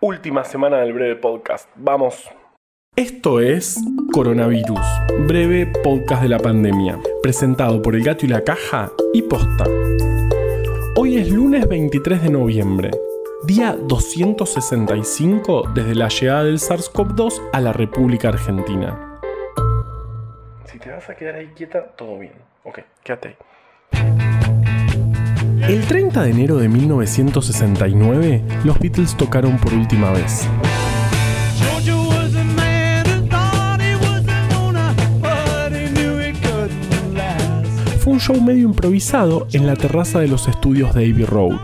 Última semana del breve podcast. Vamos. Esto es Coronavirus, breve podcast de la pandemia, presentado por El Gato y la Caja y Posta. Hoy es lunes 23 de noviembre, día 265 desde la llegada del SARS-CoV-2 a la República Argentina. Si te vas a quedar ahí quieta, todo bien. Ok, quédate ahí. El 30 de enero de 1969, los Beatles tocaron por última vez. Fue un show medio improvisado en la terraza de los estudios de Abbey Road.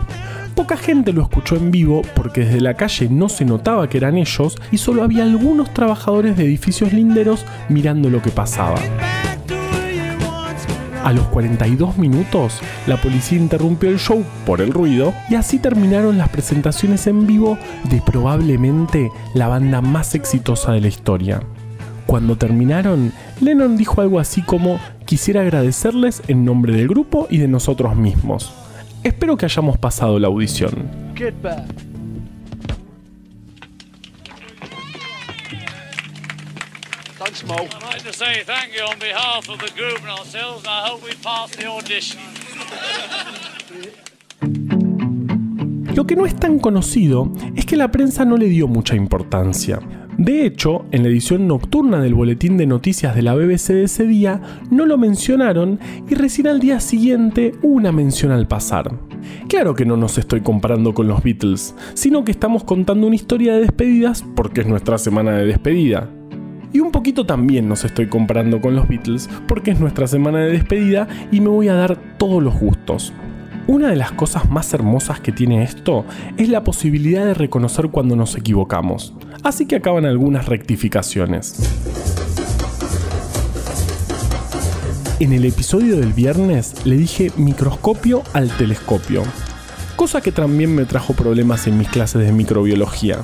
Poca gente lo escuchó en vivo porque desde la calle no se notaba que eran ellos y solo había algunos trabajadores de edificios linderos mirando lo que pasaba. A los 42 minutos, la policía interrumpió el show por el ruido y así terminaron las presentaciones en vivo de probablemente la banda más exitosa de la historia. Cuando terminaron, Lennon dijo algo así como, quisiera agradecerles en nombre del grupo y de nosotros mismos. Espero que hayamos pasado la audición. Lo que no es tan conocido es que la prensa no le dio mucha importancia. De hecho, en la edición nocturna del boletín de noticias de la BBC de ese día no lo mencionaron y recién al día siguiente hubo una mención al pasar. Claro que no nos estoy comparando con los Beatles, sino que estamos contando una historia de despedidas porque es nuestra semana de despedida. Y un poquito también nos estoy comparando con los Beatles porque es nuestra semana de despedida y me voy a dar todos los gustos. Una de las cosas más hermosas que tiene esto es la posibilidad de reconocer cuando nos equivocamos. Así que acaban algunas rectificaciones. En el episodio del viernes le dije microscopio al telescopio, cosa que también me trajo problemas en mis clases de microbiología.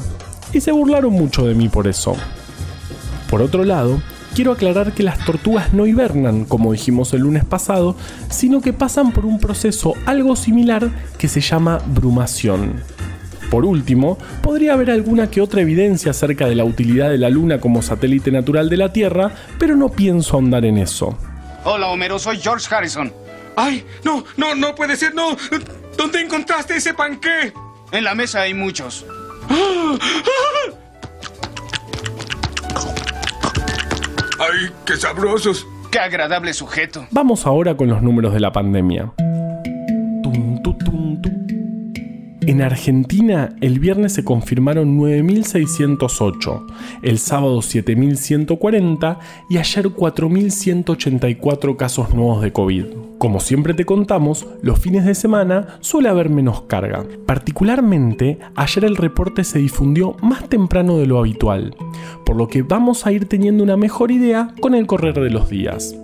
Y se burlaron mucho de mí por eso. Por otro lado, quiero aclarar que las tortugas no hibernan, como dijimos el lunes pasado, sino que pasan por un proceso algo similar que se llama brumación. Por último, podría haber alguna que otra evidencia acerca de la utilidad de la Luna como satélite natural de la Tierra, pero no pienso ahondar en eso. Hola Homero, soy George Harrison. ¡Ay! ¡No, no, no puede ser! ¡No! ¿Dónde encontraste ese panqué? En la mesa hay muchos. ¡Ah! ¡Ah! ¡Ay, qué sabrosos! ¡Qué agradable sujeto! Vamos ahora con los números de la pandemia. En Argentina, el viernes se confirmaron 9.608, el sábado 7.140 y ayer 4.184 casos nuevos de COVID. Como siempre te contamos, los fines de semana suele haber menos carga. Particularmente, ayer el reporte se difundió más temprano de lo habitual, por lo que vamos a ir teniendo una mejor idea con el correr de los días.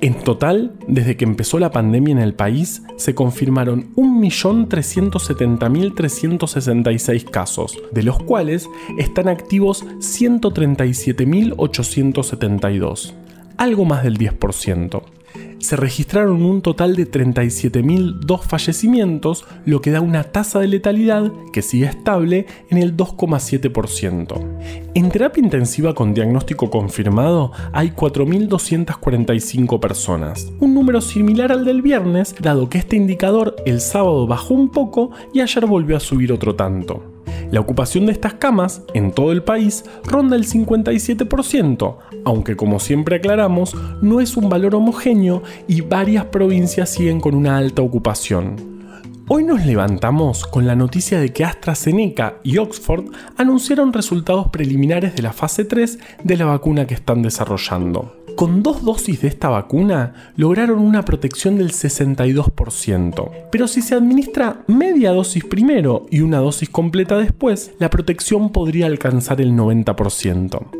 En total, desde que empezó la pandemia en el país, se confirmaron 1.370.366 casos, de los cuales están activos 137.872, algo más del 10% se registraron un total de 37.002 fallecimientos, lo que da una tasa de letalidad que sigue estable en el 2,7%. En terapia intensiva con diagnóstico confirmado hay 4.245 personas, un número similar al del viernes, dado que este indicador el sábado bajó un poco y ayer volvió a subir otro tanto. La ocupación de estas camas en todo el país ronda el 57%, aunque como siempre aclaramos, no es un valor homogéneo y varias provincias siguen con una alta ocupación. Hoy nos levantamos con la noticia de que AstraZeneca y Oxford anunciaron resultados preliminares de la fase 3 de la vacuna que están desarrollando con dos dosis de esta vacuna lograron una protección del 62%. Pero si se administra media dosis primero y una dosis completa después, la protección podría alcanzar el 90%.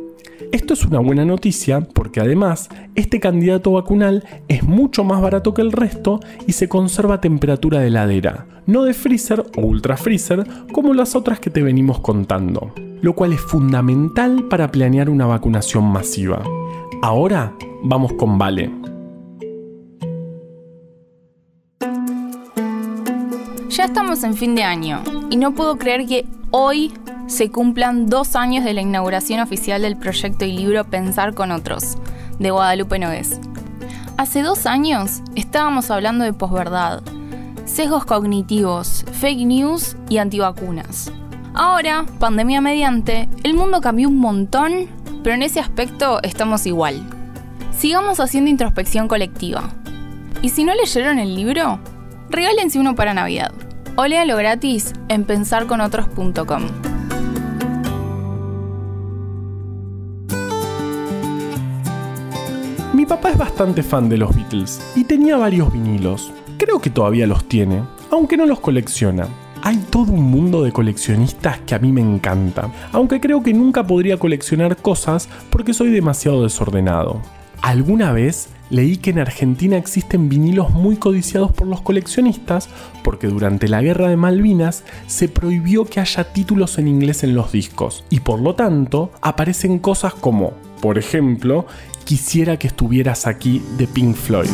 Esto es una buena noticia porque además este candidato vacunal es mucho más barato que el resto y se conserva a temperatura de heladera, no de freezer o ultra freezer como las otras que te venimos contando, lo cual es fundamental para planear una vacunación masiva. Ahora vamos con Vale. Ya estamos en fin de año y no puedo creer que hoy se cumplan dos años de la inauguración oficial del proyecto y libro Pensar con otros, de Guadalupe Nogués. Hace dos años estábamos hablando de posverdad, sesgos cognitivos, fake news y antivacunas. Ahora, pandemia mediante, el mundo cambió un montón, pero en ese aspecto estamos igual. Sigamos haciendo introspección colectiva. Y si no leyeron el libro, regálense uno para Navidad. O léalo gratis en pensarconotros.com. papá es bastante fan de los Beatles y tenía varios vinilos. Creo que todavía los tiene, aunque no los colecciona. Hay todo un mundo de coleccionistas que a mí me encanta, aunque creo que nunca podría coleccionar cosas porque soy demasiado desordenado. Alguna vez leí que en Argentina existen vinilos muy codiciados por los coleccionistas porque durante la guerra de Malvinas se prohibió que haya títulos en inglés en los discos y por lo tanto aparecen cosas como, por ejemplo, Quisiera que estuvieras aquí de Pink Floyd.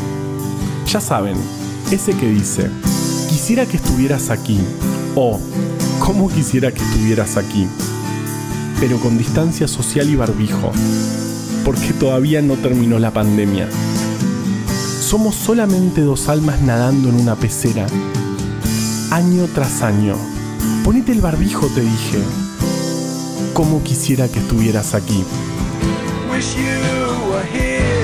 Ya saben, ese que dice, quisiera que estuvieras aquí o cómo quisiera que estuvieras aquí, pero con distancia social y barbijo, porque todavía no terminó la pandemia. Somos solamente dos almas nadando en una pecera, año tras año. Ponete el barbijo, te dije. ¿Cómo quisiera que estuvieras aquí? wish you were here.